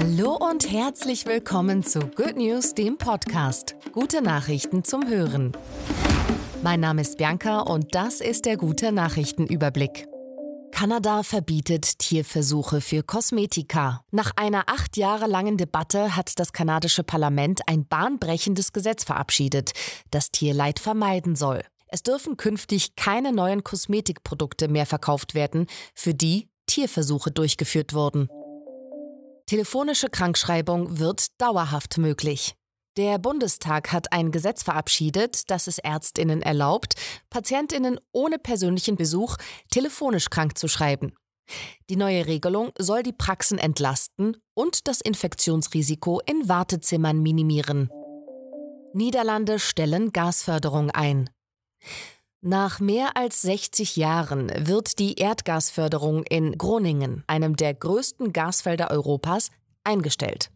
Hallo und herzlich willkommen zu Good News, dem Podcast. Gute Nachrichten zum Hören. Mein Name ist Bianca und das ist der gute Nachrichtenüberblick. Kanada verbietet Tierversuche für Kosmetika. Nach einer acht Jahre langen Debatte hat das kanadische Parlament ein bahnbrechendes Gesetz verabschiedet, das Tierleid vermeiden soll. Es dürfen künftig keine neuen Kosmetikprodukte mehr verkauft werden, für die Tierversuche durchgeführt wurden. Telefonische Krankschreibung wird dauerhaft möglich. Der Bundestag hat ein Gesetz verabschiedet, das es Ärztinnen erlaubt, Patientinnen ohne persönlichen Besuch telefonisch krank zu schreiben. Die neue Regelung soll die Praxen entlasten und das Infektionsrisiko in Wartezimmern minimieren. Niederlande stellen Gasförderung ein. Nach mehr als 60 Jahren wird die Erdgasförderung in Groningen, einem der größten Gasfelder Europas, eingestellt.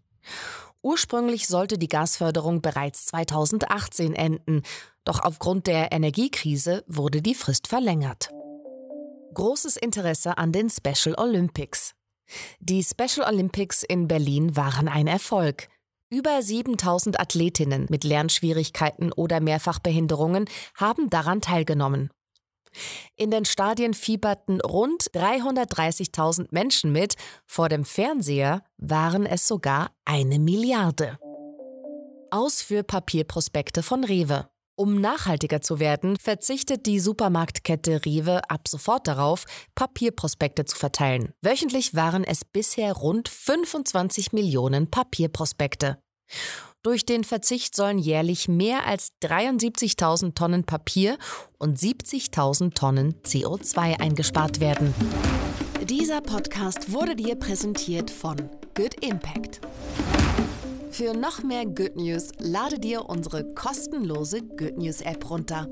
Ursprünglich sollte die Gasförderung bereits 2018 enden, doch aufgrund der Energiekrise wurde die Frist verlängert. Großes Interesse an den Special Olympics. Die Special Olympics in Berlin waren ein Erfolg. Über 7000 Athletinnen mit Lernschwierigkeiten oder Mehrfachbehinderungen haben daran teilgenommen. In den Stadien fieberten rund 330.000 Menschen mit, vor dem Fernseher waren es sogar eine Milliarde. Aus für Papierprospekte von Rewe. Um nachhaltiger zu werden, verzichtet die Supermarktkette Rewe ab sofort darauf, Papierprospekte zu verteilen. Wöchentlich waren es bisher rund 25 Millionen Papierprospekte. Durch den Verzicht sollen jährlich mehr als 73.000 Tonnen Papier und 70.000 Tonnen CO2 eingespart werden. Dieser Podcast wurde dir präsentiert von Good Impact. Für noch mehr Good News lade dir unsere kostenlose Good News App runter.